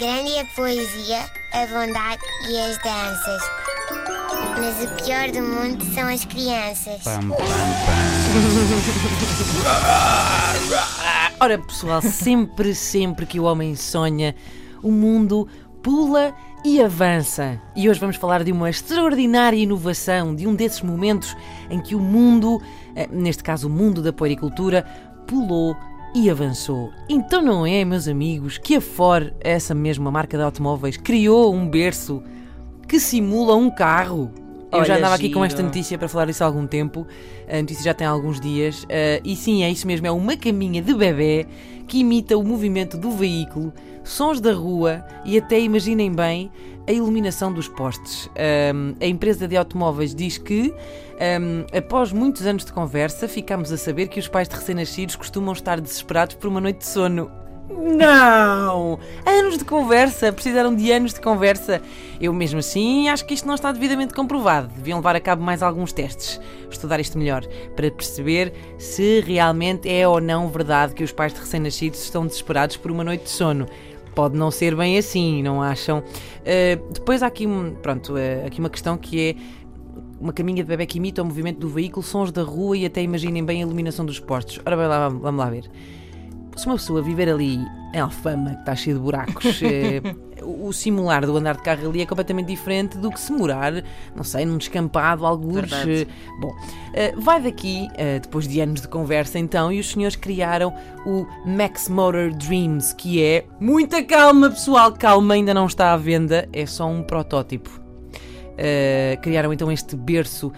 Grande é a poesia, a bondade e as danças. Mas o pior do mundo são as crianças. Pam, pam, pam. Ora, pessoal, sempre, sempre que o homem sonha, o mundo pula e avança. E hoje vamos falar de uma extraordinária inovação, de um desses momentos em que o mundo, eh, neste caso o mundo da puericultura, pulou e avançou. Então não é, meus amigos, que a Ford, essa mesma marca de automóveis, criou um berço que simula um carro? Eu já andava aqui com esta notícia para falar disso há algum tempo. A notícia já tem alguns dias. eh, e sim, é isso mesmo. É uma caminha de bebê que imita o movimento do veículo, sons da rua e até, imaginem bem, a iluminação dos postes. Ahm, a empresa de automóveis diz que, ahm, após muitos anos de conversa, ficámos a saber que os pais de recém-nascidos costumam estar desesperados por uma noite de sono. Não! Anos de conversa, precisaram de anos de conversa. Eu mesmo assim acho que isto não está devidamente comprovado. Deviam levar a cabo mais alguns testes, estudar isto melhor, para perceber se realmente é ou não verdade que os pais de recém-nascidos estão desesperados por uma noite de sono. Pode não ser bem assim, não acham? Uh, depois há aqui, pronto, uh, aqui uma questão que é uma caminha de bebê que imita o movimento do veículo, sons da rua e até imaginem bem a iluminação dos postos. Ora bem, lá, vamos lá ver. Se uma pessoa viver ali em Alfama, que está cheio de buracos, eh, o simular do andar de carro ali é completamente diferente do que se morar, não sei, num descampado. Verdade. eh, Bom, eh, vai daqui, eh, depois de anos de conversa então, e os senhores criaram o Max Motor Dreams, que é. Muita calma, pessoal, calma, ainda não está à venda, é só um protótipo. Criaram então este berço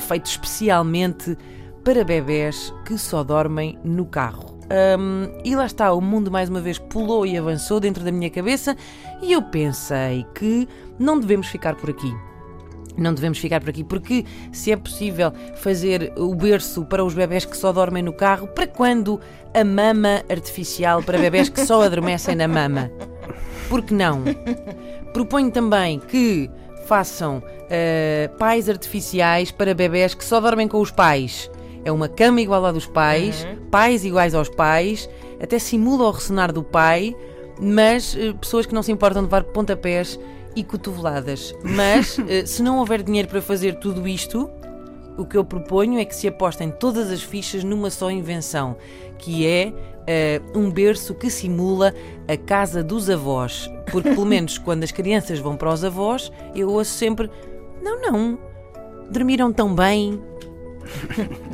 feito especialmente para bebés que só dormem no carro. Um, e lá está, o mundo mais uma vez pulou e avançou dentro da minha cabeça e eu pensei que não devemos ficar por aqui. Não devemos ficar por aqui, porque se é possível fazer o berço para os bebés que só dormem no carro, para quando a mama artificial para bebés que só adormecem na mama? Por que não? Proponho também que façam eh, pais artificiais para bebés que só dormem com os pais. É uma cama igual à dos pais, pais iguais aos pais, até simula o ressonar do pai, mas eh, pessoas que não se importam de levar pontapés e cotoveladas. Mas eh, se não houver dinheiro para fazer tudo isto, o que eu proponho é que se apostem todas as fichas numa só invenção, que é eh, um berço que simula a casa dos avós. Porque, pelo menos, quando as crianças vão para os avós, eu ouço sempre: Não, não, dormiram tão bem.